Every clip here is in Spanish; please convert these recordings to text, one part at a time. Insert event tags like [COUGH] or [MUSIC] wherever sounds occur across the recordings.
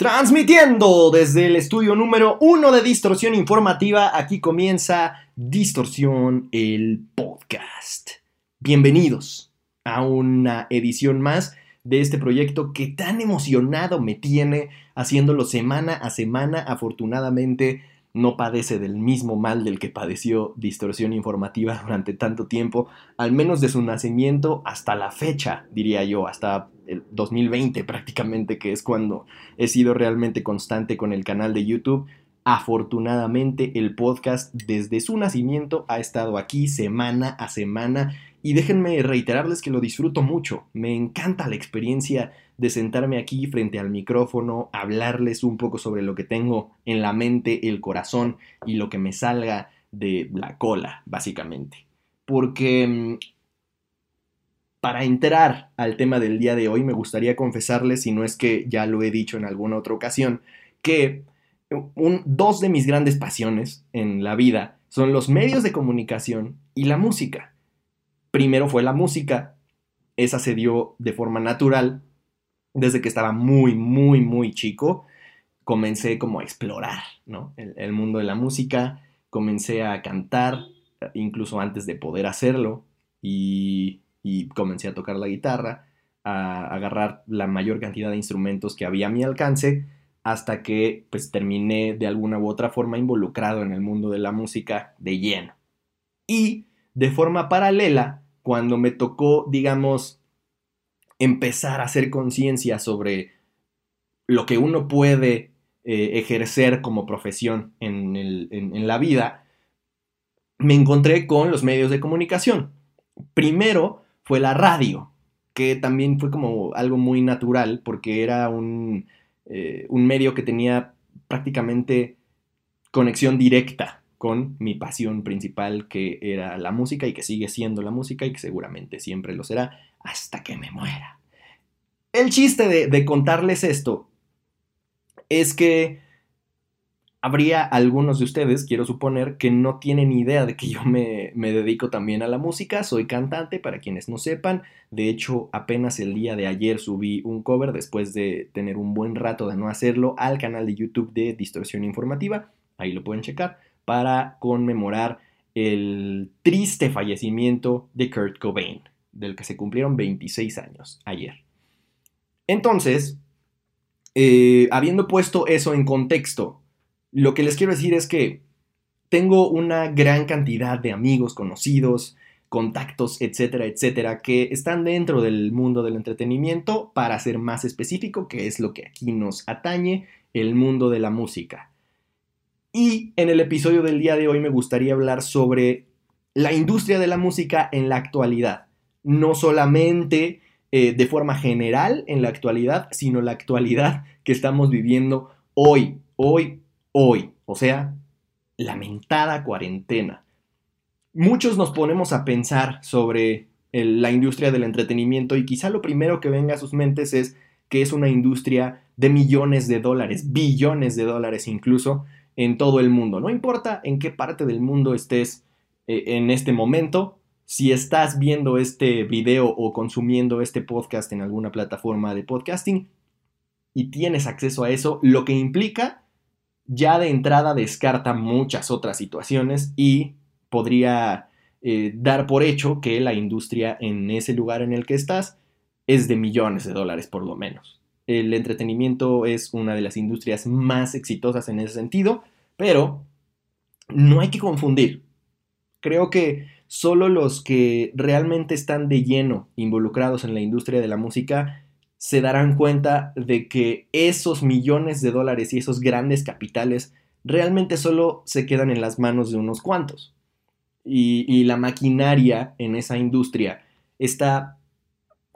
Transmitiendo desde el estudio número uno de Distorsión Informativa, aquí comienza Distorsión el podcast. Bienvenidos a una edición más de este proyecto que tan emocionado me tiene haciéndolo semana a semana. Afortunadamente no padece del mismo mal del que padeció distorsión informativa [LAUGHS] durante tanto tiempo, al menos de su nacimiento hasta la fecha, diría yo, hasta el 2020 prácticamente, que es cuando he sido realmente constante con el canal de YouTube. Afortunadamente el podcast desde su nacimiento ha estado aquí semana a semana y déjenme reiterarles que lo disfruto mucho. Me encanta la experiencia de sentarme aquí frente al micrófono, hablarles un poco sobre lo que tengo en la mente, el corazón y lo que me salga de la cola, básicamente. Porque mm, para entrar al tema del día de hoy, me gustaría confesarles, si no es que ya lo he dicho en alguna otra ocasión, que dos de mis grandes pasiones en la vida son los medios de comunicación y la música primero fue la música. Esa se dio de forma natural. Desde que estaba muy, muy, muy chico, comencé como a explorar, ¿no? El, mundo de la música. Comencé a cantar, incluso antes de poder hacerlo. Y, y comencé a tocar la guitarra, a agarrar la mayor cantidad de instrumentos que había a mi alcance hasta que pues terminé de alguna u otra forma involucrado en el mundo de la música de lleno. Y de forma paralela, cuando me tocó, digamos, empezar a hacer conciencia sobre lo que uno puede eh, ejercer como profesión en, en la vida, me encontré con los medios de comunicación. Primero fue la radio, que también fue como algo muy natural porque era un, eh, un medio que tenía prácticamente conexión directa con mi pasión principal que era la música y que sigue siendo la música y que seguramente siempre lo será hasta que me muera. El chiste de, contarles esto es que habría algunos de ustedes, quiero suponer, que no tienen idea de que yo me, me, dedico también a la música. Soy cantante, para quienes no sepan. De hecho, apenas el día de ayer subí un cover después de tener un buen rato de no hacerlo al canal de YouTube de Distorsión Informativa. Ahí lo pueden checar para conmemorar el triste fallecimiento de Kurt Cobain, del que se cumplieron 26 años ayer. Entonces, eh, habiendo puesto eso en contexto, lo que les quiero decir es que tengo una gran cantidad de amigos, conocidos, contactos, etcétera, etcétera, que están dentro del mundo del entretenimiento, para ser más específico, que es lo que aquí nos atañe, el mundo de la música. Y en el episodio del día de hoy me gustaría hablar sobre la industria de la música en la actualidad. No solamente eh, de forma general en la actualidad, sino la actualidad que estamos viviendo hoy, hoy, hoy. O sea, lamentada cuarentena. Muchos nos ponemos a pensar sobre la industria del entretenimiento y quizá lo primero que venga a sus mentes es que es una industria de millones de dólares, billones de dólares incluso, en todo el mundo. No importa en qué parte del mundo estés eh, en este momento, si estás viendo este video o consumiendo este podcast en alguna plataforma de podcasting y tienes acceso a eso, lo que implica ya de entrada descarta muchas otras situaciones y podría eh, dar por hecho que la industria en ese lugar en el que estás es de millones de dólares por lo menos el entretenimiento es una de las industrias más exitosas en ese sentido, pero no hay que confundir. Creo que solo los que realmente están de lleno involucrados en la industria de la música se darán cuenta de que esos millones de dólares y esos grandes capitales realmente solo se quedan en las manos de unos cuantos. Y, y la maquinaria en esa industria está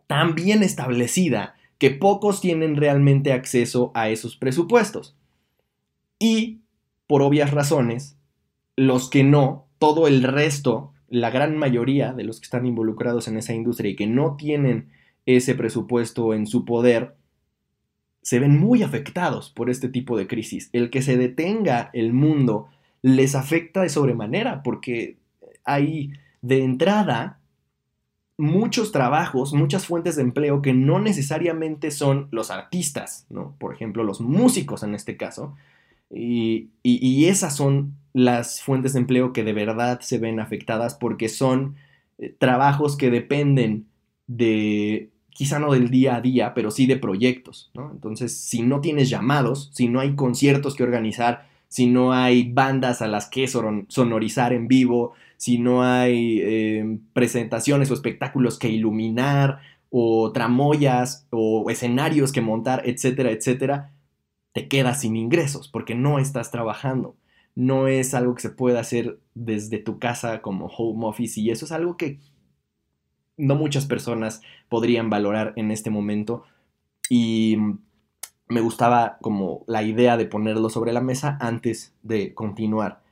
tan bien establecida que pocos tienen realmente acceso a esos presupuestos. Y, por obvias razones, los que no, todo el resto, la gran mayoría de los que están involucrados en esa industria y que no tienen ese presupuesto en su poder, se ven muy afectados por este tipo de crisis. El que se detenga el mundo les afecta de sobremanera porque hay de entrada muchos trabajos, muchas fuentes de empleo que no necesariamente son los artistas, ¿no? Por ejemplo, los músicos en este caso. Y, y, esas son las fuentes de empleo que de verdad se ven afectadas porque son eh, trabajos que dependen de, quizá no del día a día, pero sí de proyectos. Entonces, si no tienes llamados, si no hay conciertos que organizar, si no hay bandas a las que sonorizar en vivo, si no hay em, presentaciones o espectáculos que iluminar, o tramoyas, o escenarios que montar, etcétera, etcétera, te quedas sin ingresos porque no estás trabajando. No es algo que se pueda hacer desde tu casa como home office y eso es algo que no muchas personas podrían valorar en este momento y me gustaba como la idea de ponerlo sobre la mesa antes de continuar.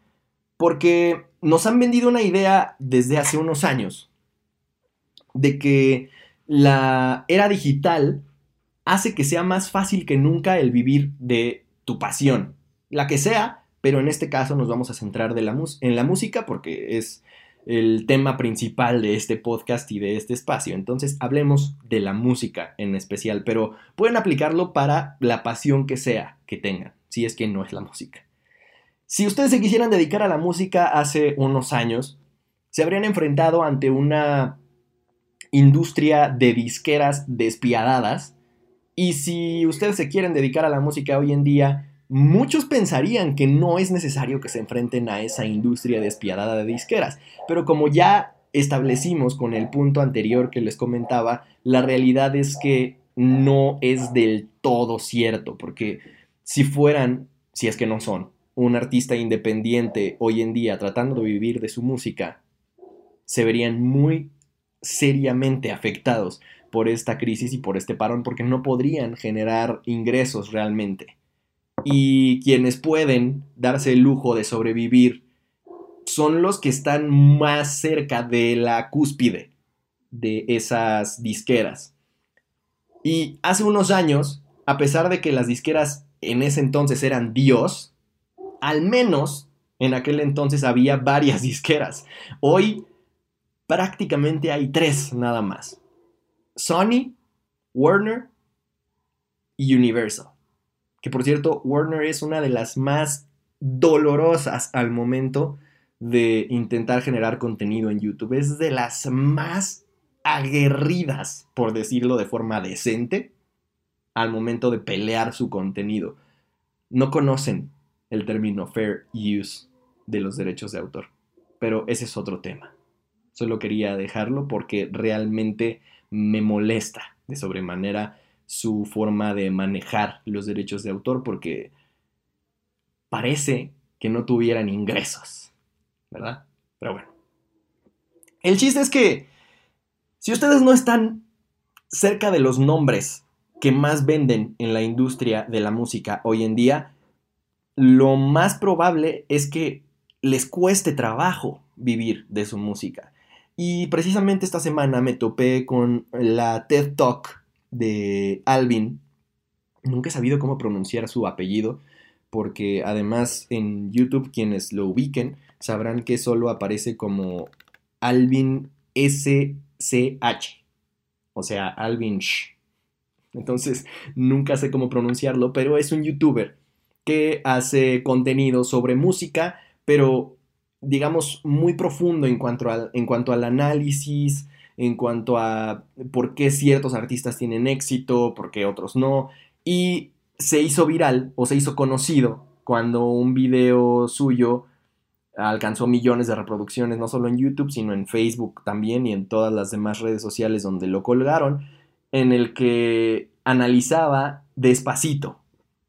Porque nos han vendido una idea desde hace unos años de que la era digital hace que sea más fácil que nunca el vivir de tu pasión, la que sea, pero en este caso nos vamos a centrar en la música porque es el tema principal de este podcast y de este espacio. Entonces hablemos de la música en especial, pero pueden aplicarlo para la pasión que sea que tengan, si es que no es la música. Si ustedes se quisieran dedicar a la música hace unos años, se habrían enfrentado ante una industria de disqueras despiadadas. Y si ustedes se quieren dedicar a la música hoy en día, muchos pensarían que no es necesario que se enfrenten a esa industria despiadada de disqueras. Pero como ya establecimos con el punto anterior que les comentaba, la realidad es que no es del todo cierto, porque si fueran, si es que no son, un artista independiente hoy en día tratando de vivir de su música, se verían muy seriamente afectados por esta crisis y por este parón porque no podrían generar ingresos realmente. Y quienes pueden darse el lujo de sobrevivir son los que están más cerca de la cúspide de esas disqueras. Y hace unos años, a pesar de que las disqueras en ese entonces eran Dios, al menos en aquel entonces había varias [LAUGHS] disqueras. Hoy prácticamente hay tres nada más. Sony, Warner y Universal. Que por cierto, Warner es una de las más dolorosas al momento de intentar generar contenido en YouTube. Es de las más aguerridas, por decirlo de forma decente, al momento de pelear su contenido. No conocen el término fair use de los derechos de autor. Pero ese es otro tema. Solo quería dejarlo porque realmente me molesta de sobremanera su forma de manejar los derechos de autor porque parece que no tuvieran ingresos, ¿verdad? Pero bueno. El chiste es que si ustedes no están cerca de los nombres que más venden en la industria de la música hoy en día, lo más probable es que les cueste trabajo vivir de su música. Y precisamente esta semana me topé con la TED Talk de Alvin. Nunca he sabido cómo pronunciar su apellido, porque además en YouTube quienes lo ubiquen sabrán que solo aparece como Alvin SCH, o sea, Alvin Sh. Entonces nunca sé cómo pronunciarlo, pero es un youtuber que hace contenido sobre música, pero digamos muy profundo en cuanto, en cuanto al análisis, en cuanto a por qué ciertos artistas tienen éxito, por qué otros no. Y se hizo viral o se hizo conocido cuando un video suyo alcanzó millones de reproducciones, no solo en YouTube, sino en Facebook también y en todas las demás redes sociales donde lo colgaron, en el que analizaba despacito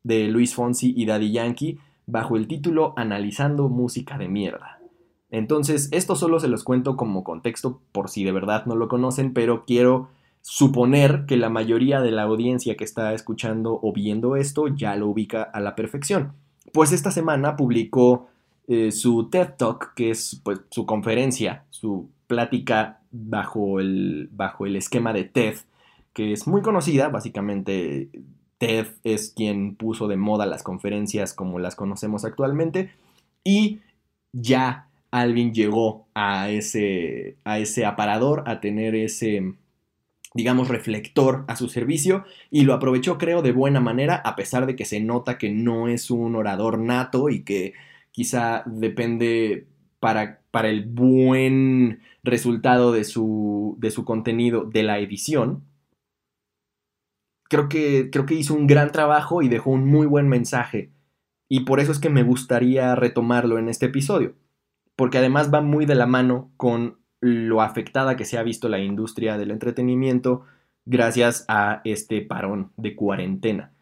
de Luis Fonsi y Daddy Yankee bajo el título Analizando música de mierda. Entonces, esto solo se los cuento como contexto por si de verdad no lo conocen, pero quiero suponer que la mayoría de la audiencia que está escuchando o viendo esto ya lo ubica a la perfección. Pues esta semana publicó eh, su TED Talk, que es pues, su conferencia, su plática bajo el, bajo el esquema de TED, que es muy conocida, básicamente TED es quien puso de moda las conferencias como las conocemos actualmente y ya Alvin llegó a ese, a ese aparador, a tener ese, digamos, reflector a su servicio y lo aprovechó, creo, de buena manera, a pesar de que se nota que no es un orador nato y que quizá depende para, para el buen resultado de su, de su contenido de la edición. Creo que, creo que hizo un gran trabajo y dejó un muy buen mensaje. Y por eso es que me gustaría retomarlo en este episodio. Porque además va muy de la mano con lo afectada que se ha visto la industria del entretenimiento gracias a este parón de cuarentena.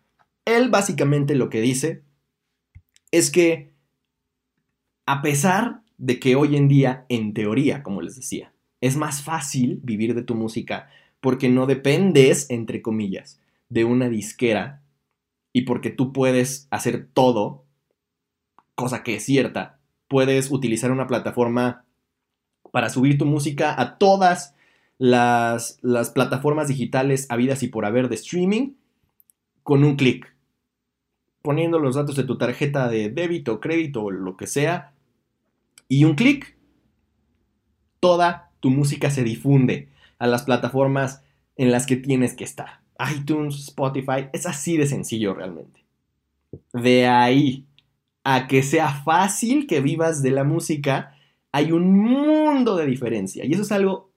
Él básicamente lo que dice es que a pesar de que hoy en día, en teoría, como les decía, es más fácil vivir de tu música porque no dependes, entre comillas, de una disquera y porque tú puedes hacer todo, cosa que es cierta, puedes utilizar una plataforma para subir tu música a todas las, las plataformas digitales habidas y por haber de streaming con un clic. Poniendo los datos de tu tarjeta de débito, crédito o lo que sea, y un clic, toda tu música se difunde a las plataformas en las que tienes que estar. iTunes, Spotify, es así de sencillo realmente. De ahí a que sea fácil que vivas de la música, hay un mundo de diferencia. Y eso es algo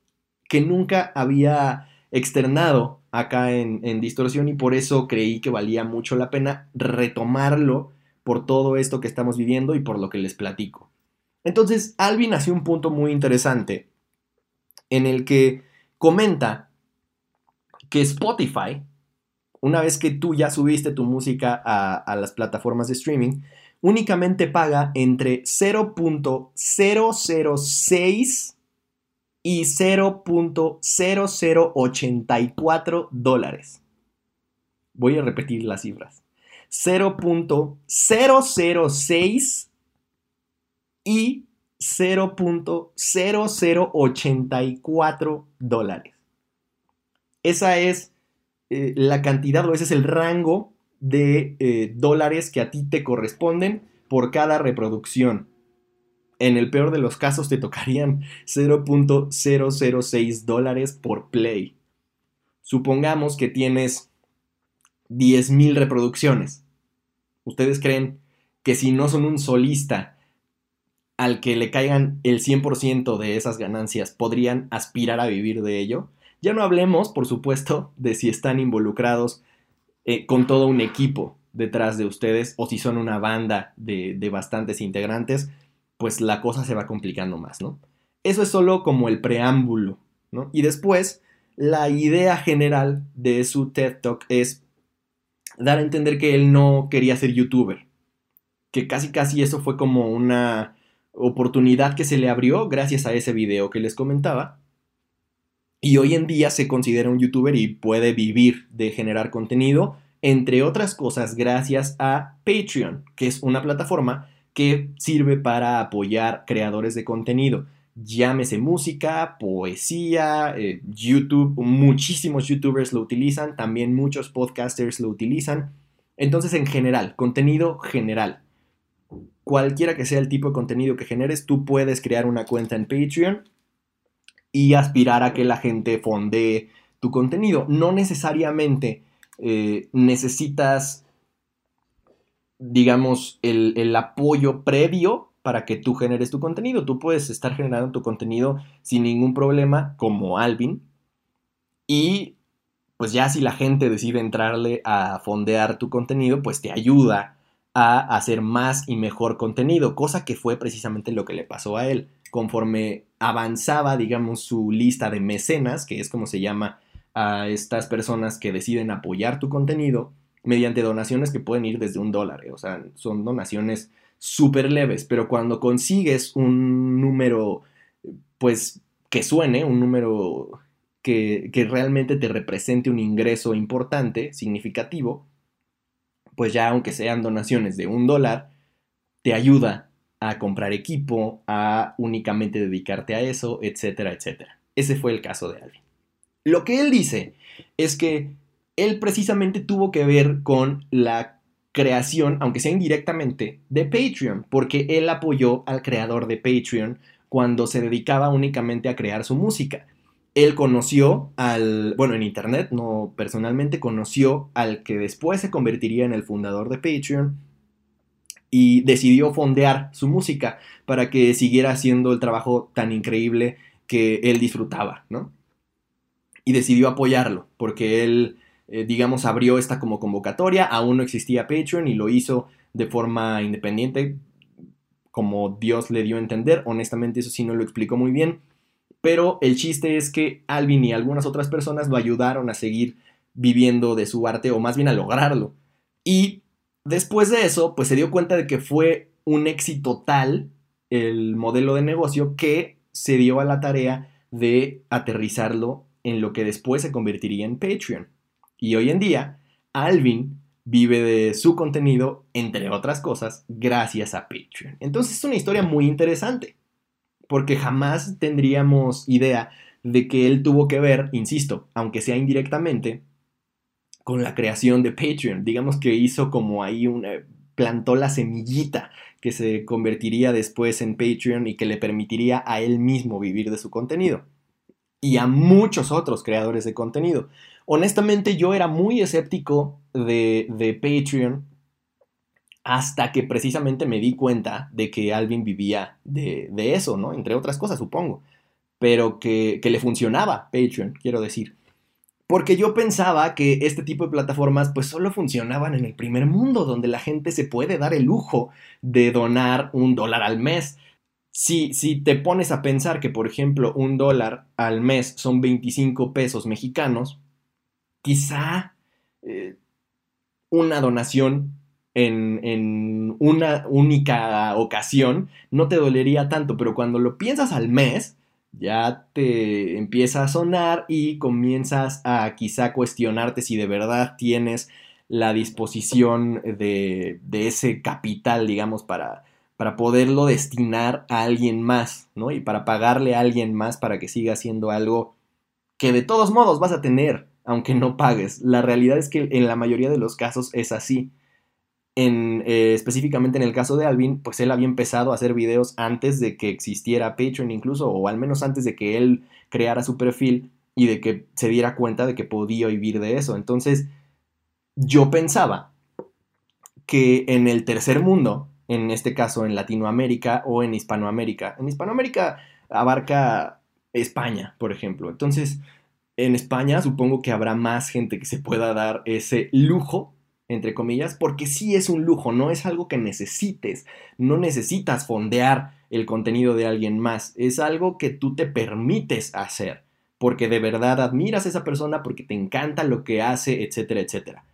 que nunca había externado acá en, en, Distorsión y por eso creí que valía mucho la pena retomarlo por todo esto que estamos viviendo y por lo que les platico. Entonces, Alvin hace un punto muy interesante en el que comenta que Spotify, una vez que tú ya subiste tu música a, las plataformas de streaming, únicamente paga entre 0.006 y 0.0084 dólares. Voy a repetir las cifras. 0.006 y 0.0084 dólares. Esa es eh, la cantidad o ese es el rango de eh, dólares que a ti te corresponden por cada reproducción. En el peor de los casos te tocarían 0.006 dólares por play. Supongamos que tienes 10.000 reproducciones. ¿Ustedes creen que si no son un solista al que le caigan el 100% de esas ganancias podrían aspirar a vivir de ello. Ya no hablemos, por supuesto, de si están involucrados eh, con todo un equipo detrás de ustedes o si son una banda de, de bastantes integrantes, pues la cosa se va complicando más, ¿no? Eso es solo como el preámbulo, ¿no? Y después, la idea general de su TED Talk es dar a entender que él no quería ser youtuber, que casi casi eso fue como una oportunidad que se le abrió gracias a ese video que les comentaba. Y hoy en día se considera un youtuber y puede vivir de generar contenido, entre otras cosas gracias a Patreon, que es una plataforma que sirve para apoyar creadores de contenido. Llámese música, poesía, eh, YouTube, muchísimos youtubers lo utilizan, también muchos podcasters lo utilizan. Entonces, en general, contenido general cualquiera que sea el tipo de contenido que generes, tú puedes crear una cuenta en Patreon y aspirar a que la gente fondee tu contenido. No necesariamente eh, necesitas, digamos, el, el apoyo previo para que tú generes tu contenido. Tú puedes estar generando tu contenido sin ningún problema, como Alvin. Y pues ya si la gente decide entrarle a fondear tu contenido, pues te ayuda a hacer más y mejor contenido, cosa que fue precisamente lo que le pasó a él. Conforme avanzaba, digamos, su lista de mecenas, que es como se llama a estas personas que deciden apoyar tu contenido, mediante donaciones que pueden ir desde un dólar, eh, o sea, son donaciones súper leves, pero cuando consigues un número, pues, que suene, un número que, que realmente te represente un ingreso importante, significativo, pues ya aunque sean donaciones de un dólar, te ayuda a comprar equipo, a únicamente dedicarte a eso, etcétera, etcétera. Ese fue el caso de Alvin. Lo que él dice es que él precisamente tuvo que ver con la creación, aunque sea indirectamente, de Patreon, porque él apoyó al creador de Patreon cuando se dedicaba únicamente a crear su música. Él conoció al, bueno, en internet, no personalmente, conoció al que después se convertiría en el fundador de Patreon y decidió fondear su música para que siguiera haciendo el trabajo tan increíble que él disfrutaba, ¿no? Y decidió apoyarlo, porque él eh, digamos, abrió esta como convocatoria, aún no existía Patreon y lo hizo de forma independiente, como Dios le dio a entender, honestamente eso sí no lo explicó muy bien, pero el chiste es que Alvin y algunas otras personas lo ayudaron a seguir viviendo de su arte, o más bien a lograrlo. Y después de eso, pues se dio cuenta de que fue un éxito tal el modelo de negocio que se dio a la tarea de aterrizarlo en lo que después se convertiría en Patreon. Y hoy en día, Alvin vive de su contenido, entre otras cosas, gracias a Patreon. Entonces es una historia muy interesante, porque jamás tendríamos idea de que él tuvo que ver, insisto, aunque sea indirectamente, con la creación de Patreon. Digamos que hizo como ahí una, plantó la semillita que se convertiría después en Patreon y que le permitiría a él mismo vivir de su contenido. Y a muchos otros creadores de contenido. Honestamente yo era muy escéptico de, Patreon hasta que precisamente me di cuenta de que Alvin vivía de, eso, ¿no? Entre otras cosas, supongo. Pero que, que, le funcionaba Patreon, quiero decir. Porque yo pensaba que este tipo de plataformas pues solo funcionaban en el primer mundo, donde la gente se puede dar el lujo de donar un dólar al mes. Si, si te pones a pensar que, por ejemplo, un dólar al mes son 25 pesos mexicanos, quizá eh, una donación en, una única ocasión no te dolería tanto, pero cuando lo piensas al mes, ya te empieza a sonar y comienzas a quizá cuestionarte si de verdad tienes la disposición de, de ese capital, digamos, para, para poderlo destinar a alguien más, ¿no? Y para pagarle a alguien más para que siga haciendo algo que de todos modos vas a tener aunque no pagues. La realidad es que en la mayoría de los casos es así. Eh, específicamente en el caso de Alvin, pues él había empezado a hacer videos antes de que existiera Patreon incluso, o al menos antes de que él creara su perfil y de que se diera cuenta de que podía vivir de eso. Entonces, yo pensaba que en el tercer mundo, en este caso en Latinoamérica o en Hispanoamérica, en Hispanoamérica abarca España, por ejemplo. Entonces, en España supongo que habrá más gente que se pueda dar ese lujo, entre comillas, porque sí es un lujo, no es algo que necesites, no necesitas fondear el contenido de alguien más, es algo que tú te permites hacer, porque de verdad admiras a esa persona, porque te encanta lo que hace, etcétera, etcétera.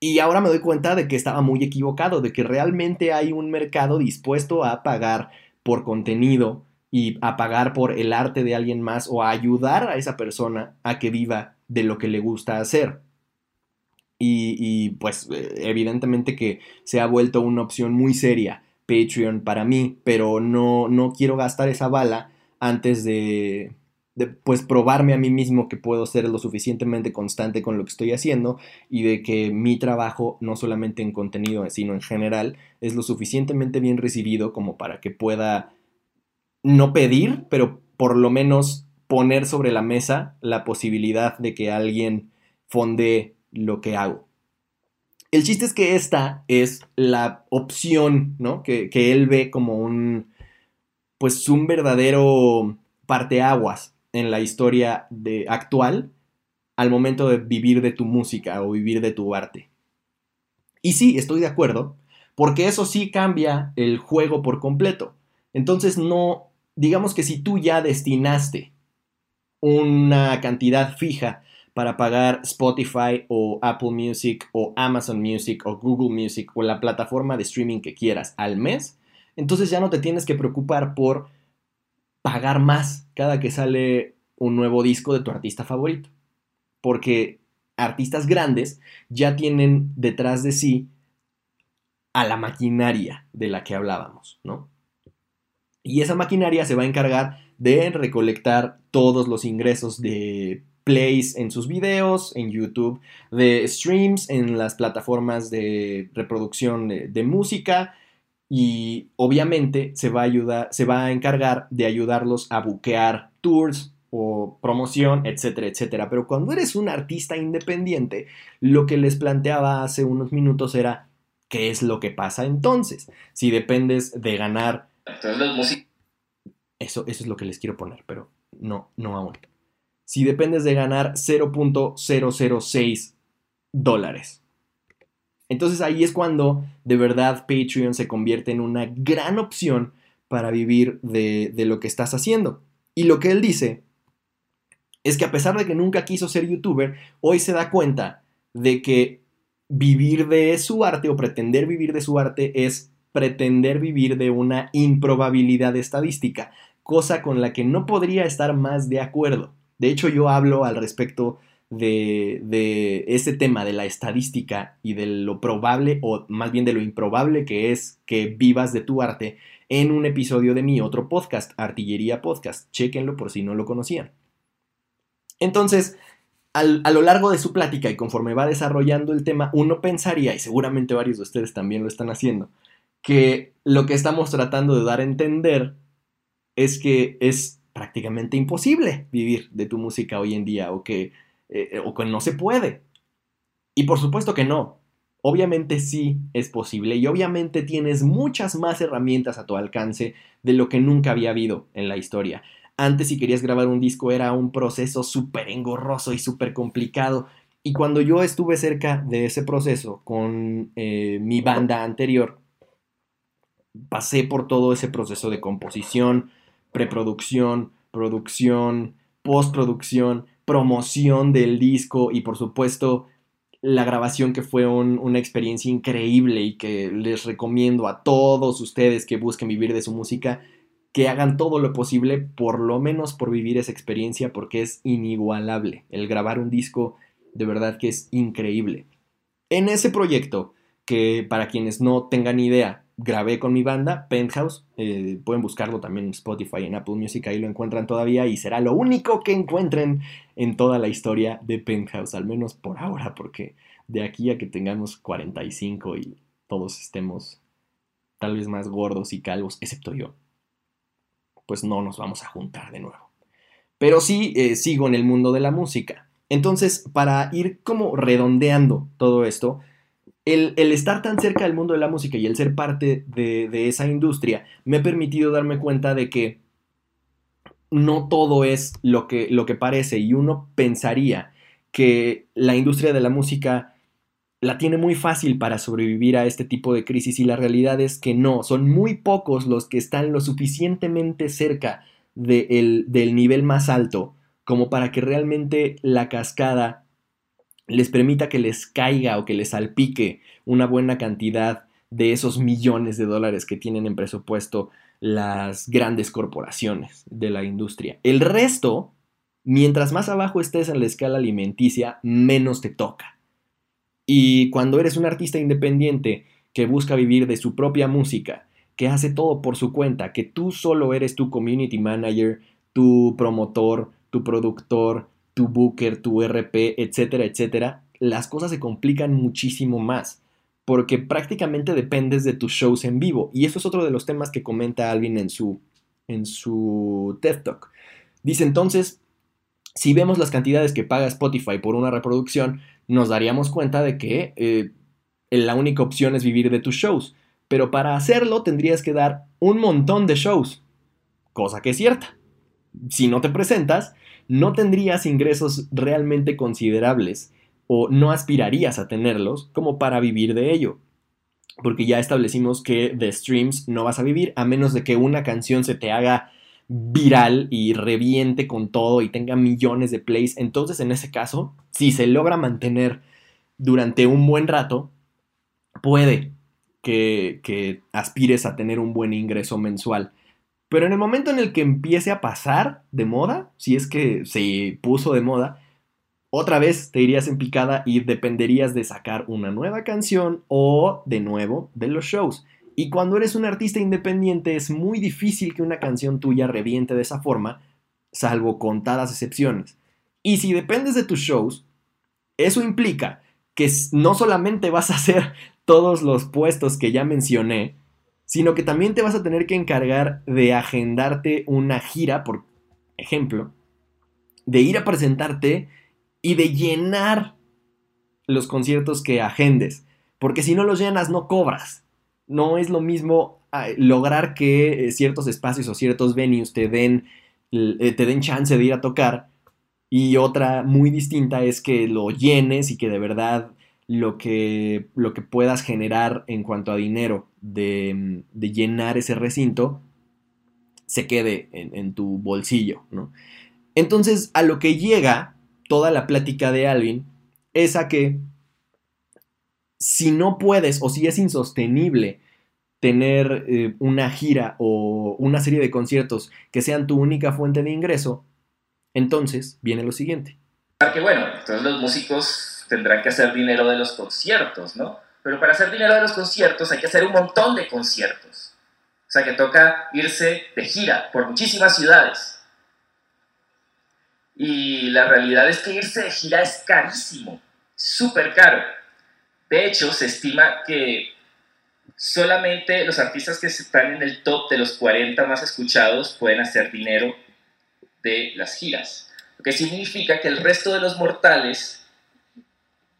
Y ahora me doy cuenta de que estaba muy equivocado, de que realmente hay un mercado dispuesto a pagar por contenido y a pagar por el arte de alguien más o a ayudar a esa persona a que viva de lo que le gusta hacer. Y, pues eh, evidentemente que se ha vuelto una opción muy seria Patreon para mí, pero no, no quiero gastar esa bala antes de, de, pues probarme a mí mismo que puedo ser lo suficientemente constante con lo que estoy haciendo y de que mi trabajo, no solamente en contenido, sino en general, es lo suficientemente bien recibido como para que pueda no pedir, pero por lo menos poner sobre la mesa la posibilidad de que alguien fonde lo que hago. El chiste es que esta es la opción, ¿no? Que, él ve como un, pues un verdadero parteaguas en la historia de, actual al momento de vivir de tu música o vivir de tu arte. Y sí, estoy de acuerdo, porque eso sí cambia el juego por completo. Entonces no, digamos que si tú ya destinaste una cantidad fija para pagar Spotify o Apple Music o Amazon Music o Google Music o la plataforma de streaming que quieras al mes, entonces ya no te tienes que preocupar por pagar más cada que sale un nuevo disco de tu artista favorito. Porque artistas grandes ya tienen detrás de sí a la maquinaria de la que hablábamos, ¿no? Y esa maquinaria se va a encargar de recolectar todos los ingresos de plays en sus videos, en YouTube, de streams en las plataformas de reproducción de, música y obviamente se va, a ayudar, se va a encargar de ayudarlos a buquear tours o promoción, etcétera, etcétera. Pero cuando eres un artista independiente, lo que les planteaba hace unos minutos era qué es lo que pasa entonces. Si dependes de ganar... Eso, eso es lo que les quiero poner, pero no, no aún. Si dependes de ganar 0.006 dólares. Entonces ahí es cuando de verdad Patreon se convierte en una gran opción para vivir de, de lo que estás haciendo. Y lo que él dice es que a pesar de que nunca quiso ser youtuber, hoy se da cuenta de que vivir de su arte o pretender vivir de su arte es pretender vivir de una improbabilidad estadística, cosa con la que no podría estar más de acuerdo. De hecho, yo hablo al respecto de, de ese tema de la estadística y de lo probable, o más bien de lo improbable que es que vivas de tu arte en un episodio de mi otro podcast, Artillería Podcast. Chequenlo por si no lo conocían. Entonces, a lo largo de su plática y conforme va desarrollando el tema, uno pensaría, y seguramente varios de ustedes también lo están haciendo, que lo que estamos tratando de dar a entender es que es prácticamente imposible vivir de tu música hoy en día o que, eh, o que no se puede. Y por supuesto que no. Obviamente sí es posible y obviamente tienes muchas más herramientas a tu alcance de lo que nunca había habido en la historia. Antes si querías grabar un disco era un proceso súper engorroso y súper complicado. Y cuando yo estuve cerca de ese proceso con eh, mi banda anterior, pasé por todo ese proceso de composición, preproducción, producción, postproducción, promoción del disco y por supuesto la grabación que fue una experiencia increíble y que les recomiendo a todos ustedes que busquen vivir de su música que hagan todo lo posible, por lo menos por vivir esa experiencia, porque es inigualable. El grabar un disco, de verdad que es increíble. En ese proyecto, que para quienes no tengan idea, grabé con mi banda, Penthouse, eh, pueden buscarlo también en Spotify, en Apple Music, ahí lo encuentran todavía y será lo único que encuentren en toda la historia de Penthouse, al menos por ahora, porque de aquí a que tengamos 45 y todos estemos tal vez más gordos y calvos, excepto yo, pues no nos vamos a juntar de nuevo. Pero sí eh, sigo en el mundo de la música. Entonces, para ir como redondeando todo esto, el, estar tan cerca del mundo de la música y el ser parte de, esa industria me ha permitido darme cuenta de que no todo es lo que, lo que parece. Y uno pensaría que la industria de la música la tiene muy fácil para sobrevivir a este tipo de crisis y la realidad es que no, son muy pocos los que están lo suficientemente cerca del nivel más alto como para que realmente la cascada les permita que les caiga o que les salpique una buena cantidad de esos millones de dólares que tienen en presupuesto las grandes corporaciones de la industria. El resto, mientras más abajo estés en la escala alimenticia, menos te toca. Y cuando eres un artista independiente que busca vivir de su propia música, que hace todo por su cuenta, que tú solo eres tu community manager, tu promotor, tu productor, tu booker, tu RP, etcétera, etcétera, las cosas se complican muchísimo más porque prácticamente dependes de tus shows en vivo. Y eso es otro de los temas que comenta Alvin en su, en su TED Talk. Dice entonces, si vemos las cantidades que paga Spotify por una reproducción, nos daríamos cuenta de que eh, la única opción es vivir de tus shows. Pero para hacerlo tendrías que dar un montón de shows. Cosa que es cierta. Si no te presentas, no tendrías ingresos realmente considerables o no aspirarías a tenerlos como para vivir de ello. Porque ya establecimos que de streams no vas a vivir a menos de que una canción se te haga viral y reviente con todo y tenga millones de plays, entonces en ese caso, si se logra mantener durante un buen rato, puede que, que, aspires a tener un buen ingreso mensual. Pero en el momento en el que empiece a pasar de moda, si es que se puso de moda, otra vez te irías en picada y dependerías de sacar una nueva canción o de nuevo de los shows. Y cuando eres un artista independiente es muy difícil que una canción tuya reviente de esa forma, salvo contadas excepciones. Y si dependes de tus shows, eso implica que no solamente vas a hacer [LAUGHS] todos los puestos que ya mencioné, sino que también te vas a tener que encargar de agendarte una gira, por ejemplo, de ir a presentarte y de llenar los conciertos que agendes, porque si no los llenas no cobras. No es lo mismo ah, lograr que eh, ciertos espacios o ciertos venues te den, eh, te den chance de ir a tocar y otra muy distinta es que lo llenes y que de verdad lo que, lo que puedas generar en cuanto a dinero de, llenar ese recinto se quede en, en, tu bolsillo, ¿no? Entonces, a lo que llega toda la plática de Alvin es a que si no puedes o si es insostenible tener eh, una gira o una serie de conciertos que sean tu única fuente de ingreso, entonces viene lo siguiente. Que bueno, entonces los músicos tendrán que hacer dinero de los conciertos, ¿no? Pero para hacer dinero de los conciertos hay que hacer un montón de conciertos. O sea que toca irse de gira por muchísimas ciudades. Y la realidad es que irse de gira es carísimo, súper caro. De hecho, se estima que solamente los artistas que están en el top de los 40 más escuchados pueden hacer dinero de las giras. Lo que significa que el resto de los mortales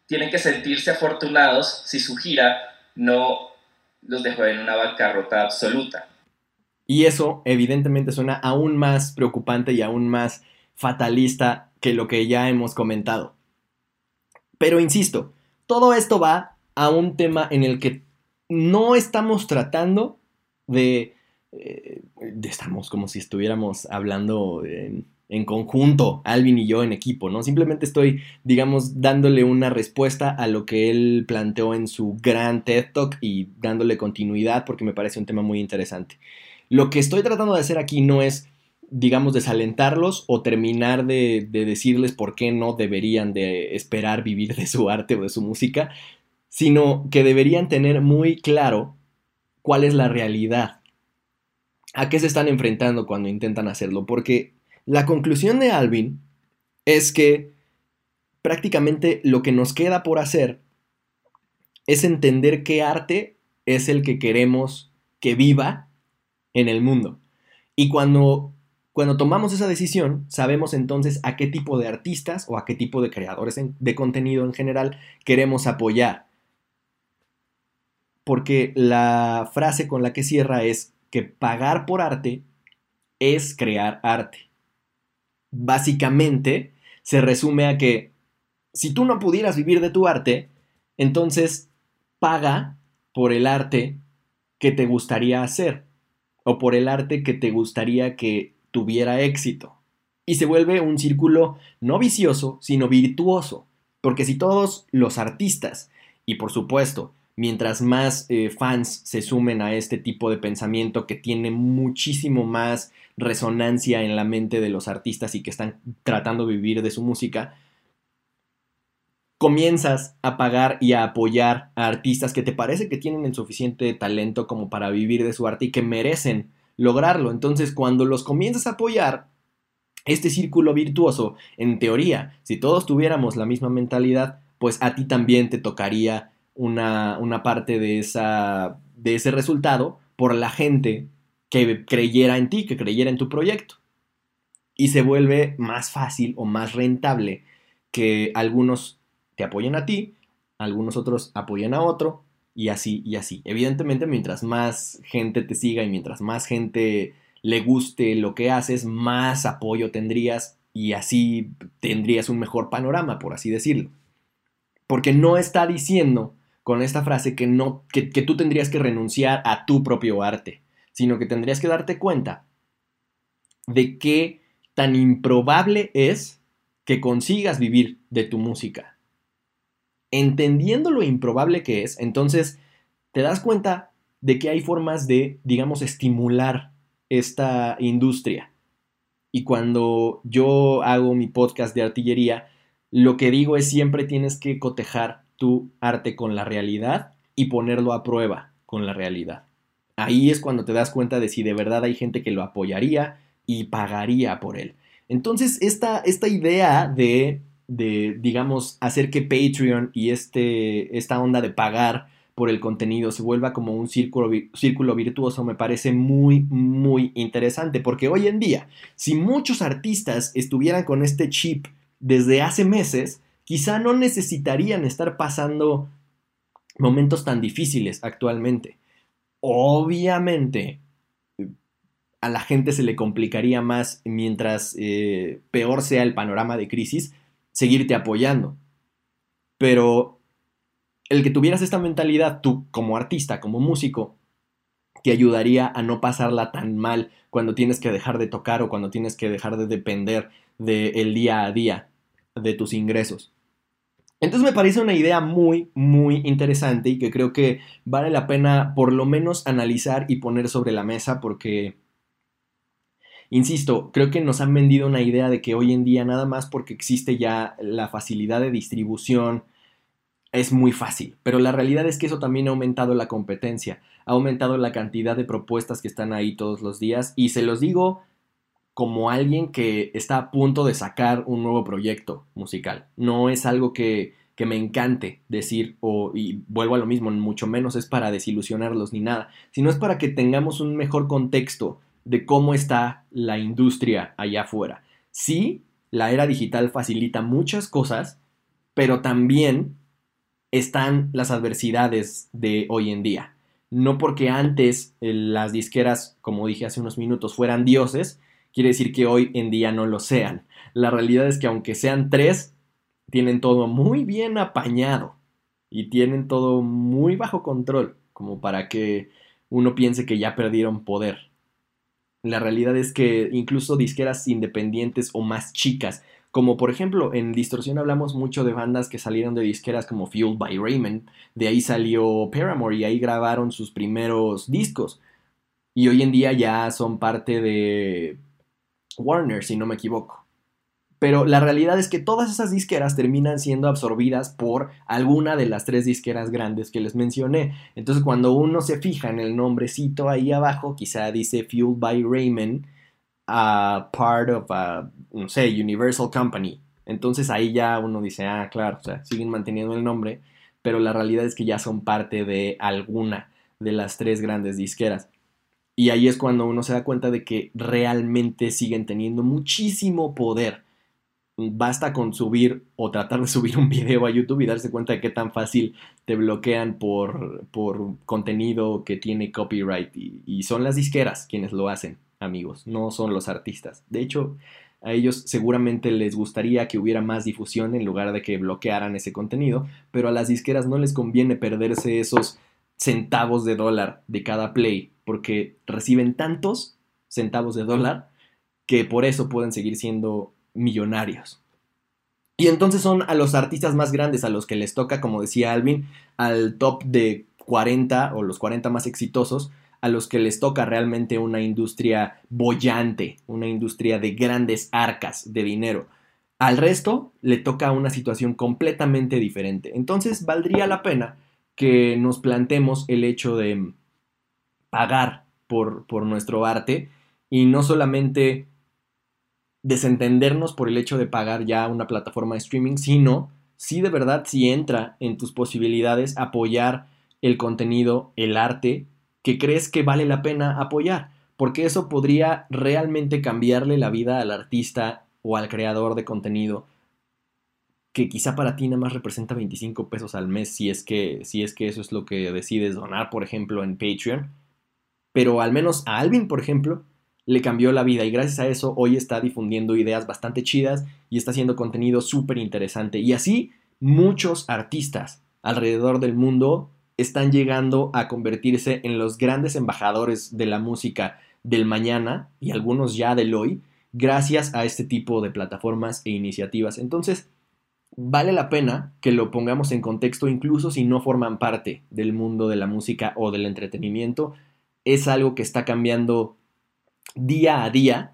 tienen que sentirse afortunados si su gira no los dejó en una bancarrota absoluta. Y eso evidentemente suena aún más preocupante y aún más fatalista que lo que ya hemos comentado. Pero insisto, todo esto va a un tema en el que no estamos tratando de eh, estamos como si estuviéramos hablando en, en, conjunto, Alvin y yo en equipo, ¿no? Simplemente estoy, digamos, dándole una respuesta a lo que él planteó en su gran TED Talk y dándole continuidad porque me parece un tema muy interesante. Lo que estoy tratando de hacer aquí no es, digamos, desalentarlos o terminar de, de decirles por qué no deberían de esperar vivir de su arte o de su música, sino que deberían tener muy claro cuál es la realidad a qué se están enfrentando cuando intentan hacerlo, porque la conclusión de Alvin es que prácticamente lo que nos queda por hacer es entender qué arte es el que queremos que viva en el mundo. Y cuando, cuando tomamos esa decisión, sabemos entonces a qué tipo de artistas o a qué tipo de creadores de contenido en general queremos apoyar. Porque la frase con la que cierra es que pagar por arte es crear arte. Básicamente, se resume a que si tú no pudieras vivir de tu arte, entonces paga por el arte que te gustaría hacer o por el arte que te gustaría que tuviera éxito. Y se vuelve un círculo no vicioso, sino virtuoso. Porque si todos los artistas, y por supuesto mientras más eh, fans se sumen a este tipo de pensamiento que tiene muchísimo más resonancia en la mente de los artistas y que están tratando de vivir de su música, comienzas a pagar y a apoyar a artistas que te parece que tienen el suficiente talento como para vivir de su arte y que merecen lograrlo. Entonces, cuando los comienzas a apoyar, este círculo virtuoso, en teoría, si todos tuviéramos la misma mentalidad, pues a ti también te tocaría una, parte de, esa, de ese resultado por la gente que creyera en ti, que creyera en tu proyecto. Y se vuelve más fácil o más rentable que algunos te apoyen a ti, algunos otros apoyen a otro, y así, y así. Evidentemente, mientras más gente te siga y mientras más gente le guste lo que haces, más apoyo tendrías y así tendrías un mejor panorama, por así decirlo. Porque no está diciendo con esta frase que, no, que, tú tendrías que renunciar a tu propio arte, sino que tendrías que darte cuenta de qué tan improbable es que consigas vivir de tu música. Entendiendo lo improbable que es, entonces te das cuenta de que hay formas de, digamos, estimular esta industria. Y cuando yo hago mi podcast de artillería, lo que digo es siempre tienes que cotejar tu arte con la realidad y ponerlo a prueba con la realidad. Ahí es cuando te das cuenta de si de verdad hay gente que lo apoyaría y pagaría por él. Entonces, esta, esta idea de, de, digamos, hacer que Patreon y este, esta onda de pagar por el contenido se vuelva como un círculo, círculo virtuoso me parece muy, muy interesante, porque hoy en día, si muchos artistas estuvieran con este chip desde hace meses, quizá no necesitarían estar pasando momentos tan difíciles actualmente. Obviamente, a la gente se le complicaría más mientras eh, peor sea el panorama de crisis, seguirte apoyando. Pero el que tuvieras esta mentalidad tú como artista, como músico, te ayudaría a no pasarla tan mal cuando tienes que dejar de tocar o cuando tienes que dejar de depender del día a día de tus ingresos. Entonces me parece una idea muy, muy interesante y que creo que vale la pena por lo menos analizar y poner sobre la mesa porque, insisto, creo que nos han vendido una idea de que hoy en día nada más porque existe ya la facilidad de distribución es muy fácil, pero la realidad es que eso también ha aumentado la competencia, ha aumentado la cantidad de propuestas que están ahí todos los días y se los digo como alguien que está a punto de sacar un nuevo proyecto musical. No es algo que, que me encante decir, o, y vuelvo a lo mismo, mucho menos es para desilusionarlos ni nada, sino es para que tengamos un mejor contexto de cómo está la industria allá afuera. Sí, la era digital facilita muchas cosas, pero también están las adversidades de hoy en día. No porque antes eh, las disqueras, como dije hace unos minutos, fueran dioses, quiere decir que hoy en día no lo sean. La realidad es que aunque sean tres, tienen todo muy bien apañado y tienen todo muy bajo control, como para que uno piense que ya perdieron poder. La realidad es que incluso disqueras independientes o más chicas, como por ejemplo en Distorsión hablamos mucho de bandas que salieron de disqueras como Fueled by Raymond, de ahí salió Paramore y ahí grabaron sus primeros discos. Y hoy en día ya son parte de Warner, si no me equivoco. Pero la realidad es que todas esas disqueras terminan siendo absorbidas por alguna de las tres disqueras grandes que les mencioné. Entonces cuando uno se fija en el nombrecito ahí abajo, quizá dice Fueled by Raymond, a part of a, no sé, Universal Company. Entonces ahí ya uno dice, ah, claro, o sea, siguen manteniendo el nombre, pero la realidad es que ya son parte de alguna de las tres grandes disqueras. Y ahí es cuando uno se da cuenta de que realmente siguen teniendo muchísimo poder. Basta con subir o tratar de subir [LAUGHS] un video a YouTube y darse cuenta de qué tan fácil te bloquean por, por contenido que tiene copyright. Y, y son las disqueras quienes lo hacen, amigos, no son los artistas. De hecho, a ellos seguramente les gustaría que hubiera más difusión en lugar de que bloquearan ese contenido, pero a las disqueras no les conviene perderse esos centavos de dólar de cada play porque reciben tantos centavos de dólar que por eso pueden seguir siendo millonarios. Y entonces son a los artistas más grandes a los que les toca, como decía Alvin, al top de 40 o los 40 más exitosos, a los que les toca realmente una industria bollante, una industria de grandes arcas de dinero. Al resto le toca una situación completamente diferente. Entonces valdría la pena que nos plantemos el hecho de pagar por, por nuestro arte y no solamente desentendernos por el hecho de pagar ya una plataforma de streaming, sino si de verdad si entra en tus posibilidades apoyar el contenido, el arte que crees que vale la pena apoyar, porque eso podría realmente cambiarle la vida al artista o al creador de contenido que quizá para ti nada más representa 25 pesos al mes si es que si es que eso es lo que decides donar, por ejemplo, en Patreon pero al menos a Alvin, por ejemplo, le cambió la vida y gracias a eso hoy está difundiendo ideas bastante chidas y está haciendo contenido súper interesante. Y así muchos artistas alrededor del mundo están llegando a convertirse en los grandes embajadores de la música del mañana y algunos ya del hoy gracias a este tipo de plataformas e iniciativas. Entonces, vale la pena que lo pongamos en contexto incluso si no forman parte del mundo de la música o del entretenimiento es algo que está cambiando día a día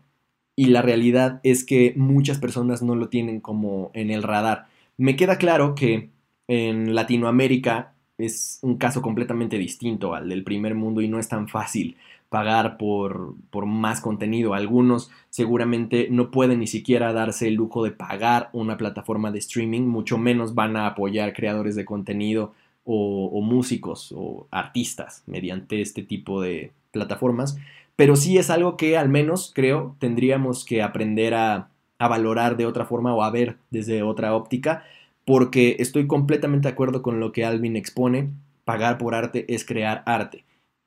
y la realidad es que muchas personas no lo tienen como en el radar. Me queda claro que en Latinoamérica es un caso completamente distinto al del primer mundo y no es tan fácil pagar por, por, más contenido. Algunos seguramente no pueden ni siquiera darse el lujo de pagar una plataforma de streaming, mucho menos van a apoyar creadores de contenido o, o músicos o artistas mediante este tipo de plataformas. Pero sí es algo que al menos creo tendríamos que aprender a, a valorar de otra forma o a ver desde otra óptica, porque estoy completamente de acuerdo con lo que Alvin expone, pagar por arte es crear arte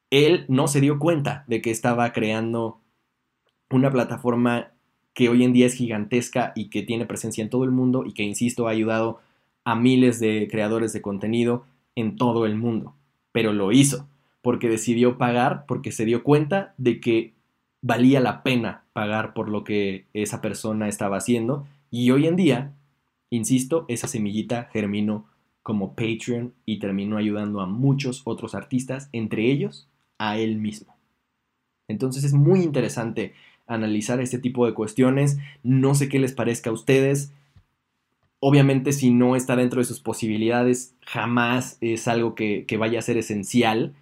él no se dio cuenta de que estaba creando una plataforma que hoy en día es gigantesca y que tiene presencia en todo el mundo y que, insisto, ha ayudado a miles de creadores de contenido en todo el mundo. Pero lo hizo porque decidió pagar, porque se dio cuenta de que valía la pena pagar por lo que esa persona estaba haciendo. Y hoy en día, insisto, esa semillita germinó como Patreon y terminó ayudando a muchos otros artistas, entre ellos a él mismo. Entonces es muy interesante analizar este tipo de cuestiones. No sé qué les parezca a ustedes. Obviamente si no está dentro de sus posibilidades, jamás es algo que, vaya a ser esencial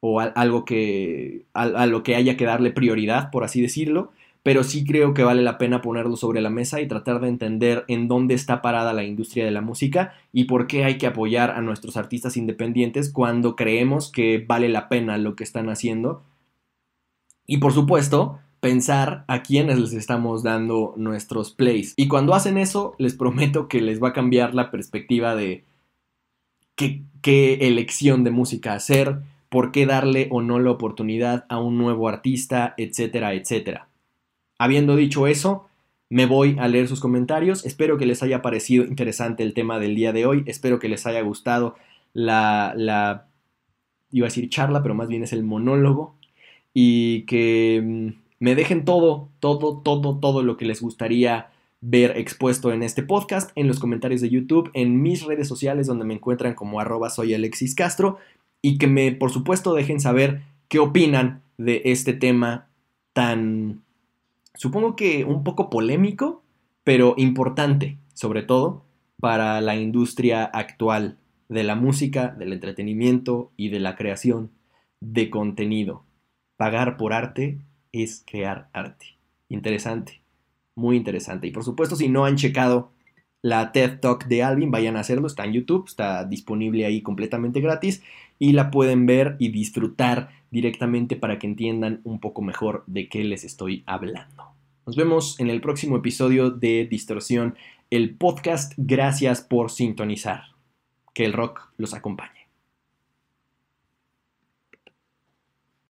o algo que a, lo que haya que darle prioridad, por así decirlo pero sí creo que vale la pena ponerlo sobre la mesa y tratar de entender en dónde está parada la industria de la música y por qué hay que apoyar a nuestros artistas independientes cuando creemos que vale la pena lo que están haciendo. Y por supuesto, pensar a quiénes les estamos dando nuestros plays. Y cuando hacen eso, les prometo que les va a cambiar la perspectiva de qué, qué elección de música hacer, por qué darle o no la oportunidad a un nuevo artista, etcétera, etcétera. Habiendo dicho eso, me voy a leer sus comentarios. Espero que les haya parecido interesante el tema del día de hoy. Espero que les haya gustado la, la iba a decir charla, pero más bien es el monólogo. Y que mm, me dejen todo, todo, todo, todo lo que les gustaría ver expuesto en este podcast, en los comentarios de YouTube, en mis redes sociales donde me encuentran como arroba soy Alexis Castro. Y que me, por supuesto, dejen saber qué opinan de este tema tan supongo que un poco polémico, pero importante, sobre todo para la industria actual de la música, del entretenimiento y de la creación de contenido. Pagar por arte es crear arte. Interesante, muy interesante. Y por supuesto, si no han checado la TED Talk de Alvin, vayan a hacerlo, está en YouTube, está disponible ahí completamente gratis y la pueden ver y disfrutar directamente para que entiendan un poco mejor de qué les estoy hablando. Nos vemos en el próximo episodio de Distorsión, el podcast. Gracias por sintonizar. Que el rock los acompañe.